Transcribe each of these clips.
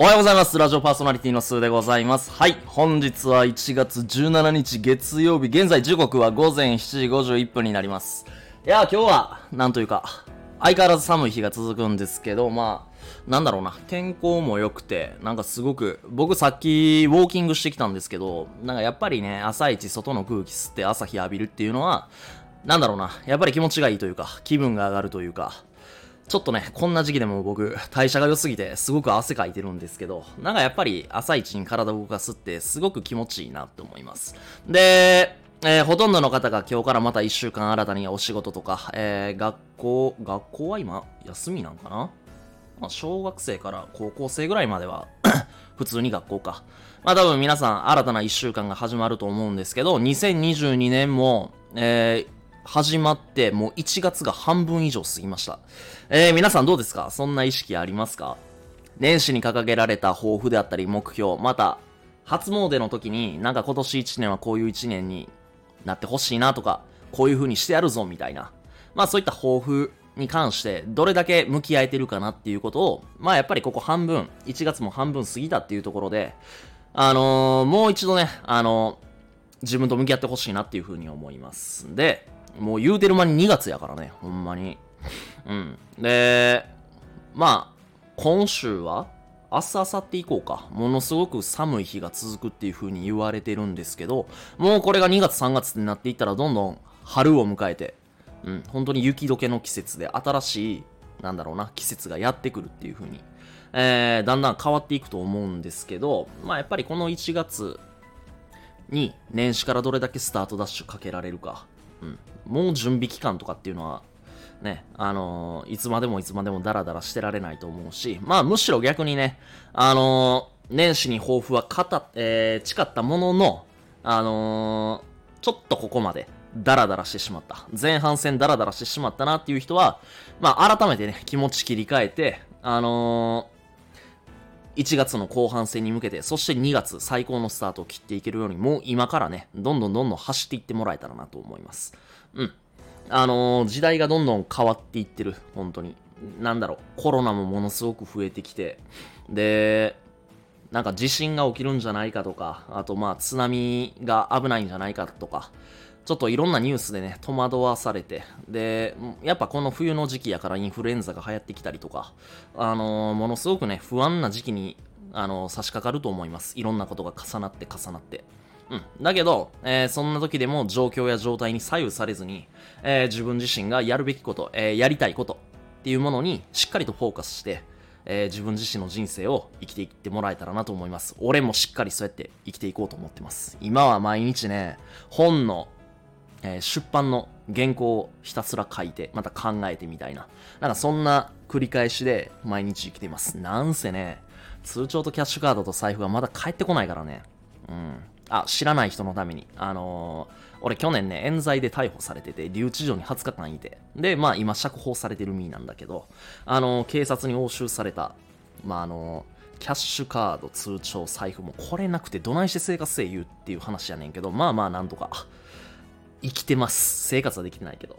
おはようございます。ラジオパーソナリティのスーでございます。はい。本日は1月17日月曜日。現在時刻は午前7時51分になります。いや、今日は、なんというか、相変わらず寒い日が続くんですけど、まあ、なんだろうな。天候も良くて、なんかすごく、僕さっきウォーキングしてきたんですけど、なんかやっぱりね、朝一外の空気吸って朝日浴びるっていうのは、なんだろうな。やっぱり気持ちがいいというか、気分が上がるというか、ちょっとね、こんな時期でも僕、代謝が良すぎて、すごく汗かいてるんですけど、なんかやっぱり朝一に体を動かすって、すごく気持ちいいなって思います。で、えーほとんどの方が今日からまた1週間新たにお仕事とか、えー学校、学校は今、休みなんかな？まあ、小学生から高校生ぐらいまでは、普通に学校か。まあ多分皆さん新たな1週間が始まると思うんですけど、2022年も、えー始まってもう1月が半分以上過ぎました。えー、皆さんどうですか？そんな意識ありますか？年始に掲げられた抱負であったり目標、また、初詣の時になんか今年1年はこういう1年になってほしいなとか、こういう風にしてやるぞみたいな。まあそういった抱負に関してどれだけ向き合えてるかなっていうことを、まあやっぱりここ半分、1月も半分過ぎたっていうところで、あのーもう一度ね、あのー自分と向き合ってほしいなっていう風に思います。で、もう言うてる間に2月やからね、ほんまに。うん。で、まあ、今週は明日、明後日以降か、ものすごく寒い日が続くっていう風に言われてるんですけど、もうこれが2月、3月になっていったらどんどん春を迎えて、うん、本当に雪解けの季節で新しい、なんだろうな、季節がやってくるっていう風に、えー、だんだん変わっていくと思うんですけど、まあやっぱりこの1月に年始からどれだけスタートダッシュかけられるか、うん、もう準備期間とかっていうのは、ね、あのーいつまでもいつまでもダラダラしてられないと思うし、まあむしろ逆にね、あのー年始に抱負はかた、えー誓ったものの、あのーちょっとここまでダラダラしてしまった。前半戦ダラダラしてしまったなっていう人は、まあ改めてね、気持ち切り替えて、あのー1月の後半戦に向けて、そして2月最高のスタートを切っていけるように、もう今からね、どんどんどんどん走っていってもらえたらなと思います。うん。あのー時代がどんどん変わっていってる、本当に。なんだろう、コロナもものすごく増えてきて、で、なんか地震が起きるんじゃないかとか、あとまあ津波が危ないんじゃないかとか、ちょっといろんなニュースでね、戸惑わされて、で、やっぱこの冬の時期やからインフルエンザが流行ってきたりとか、あのーものすごくね、不安な時期に、あのー差し掛かると思います。いろんなことが重なって重なって。うん。だけど、えーそんな時でも状況や状態に左右されずに、え自分自身がやるべきこと、えやりたいことっていうものにしっかりとフォーカスして、え自分自身の人生を生きていってもらえたらなと思います。俺もしっかりそうやって生きていこうと思ってます。今は毎日ね、本の、えー出版の原稿をひたすら書いて、また考えてみたいな。なんかそんな繰り返しで毎日生きています。なんせね、通帳とキャッシュカードと財布がまだ返ってこないからね。うん。あ、知らない人のために。あのー俺去年ね、冤罪で逮捕されてて、留置所に20日間いて。で、まあ今釈放されてる身なんだけど、あのー警察に押収された、まああのーキャッシュカード、通帳、財布もこれなくてどないして生活せえ言うっていう話やねんけど、まあまあなんとか、生きてます。生活はできてないけど。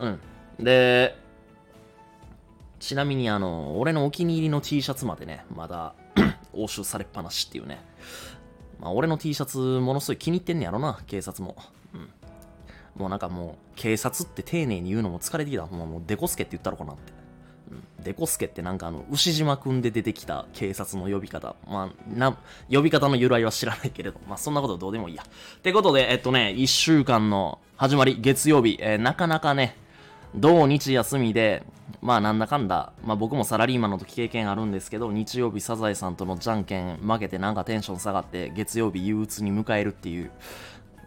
うん。で、ちなみにあの、俺のお気に入りの T シャツまでね、まだ 押収されっぱなしっていうね。まあ俺の T シャツものすごい気に入ってんねやろな、警察も。うん。もうなんかもう、警察って丁寧に言うのも疲れてきた。もうもうデコスケって言ったろかなって。デコスケってなんかあの、牛島くんで出てきた警察の呼び方。まあ、な、呼び方の由来は知らないけれど、まあそんなことどうでもいいや。ってことで、えっとね、1週間の始まり、月曜日、えーなかなかね、土日休みで、まあなんだかんだ、まあ僕もサラリーマンの時経験あるんですけど、日曜日サザエさんとのじゃんけん負けてなんかテンション下がって、月曜日憂鬱に迎えるっていう、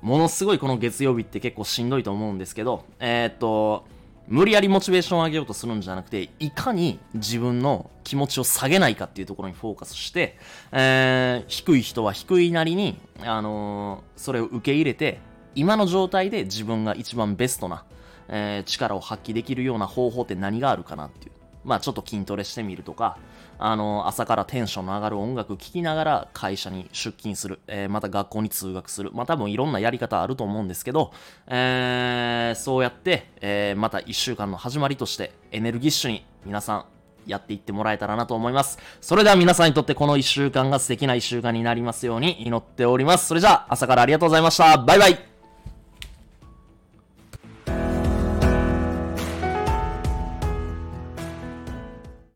ものすごいこの月曜日って結構しんどいと思うんですけど、えーっと、無理やりモチベーションを上げようとするんじゃなくて、いかに自分の気持ちを下げないかっていうところにフォーカスして、えー低い人は低いなりに、あのーそれを受け入れて、今の状態で自分が一番ベストな、えー力を発揮できるような方法って何があるかなっていう。まあちょっと筋トレしてみるとか、あの、朝からテンションの上がる音楽聴きながら会社に出勤する、えーまた学校に通学する。まあ多分いろんなやり方あると思うんですけど、えーそうやって、えーまた一週間の始まりとしてエネルギッシュに皆さんやっていってもらえたらなと思います。それでは皆さんにとってこの1週間が素敵な1週間になりますように祈っております。それじゃあ、朝からありがとうございました。バイバイ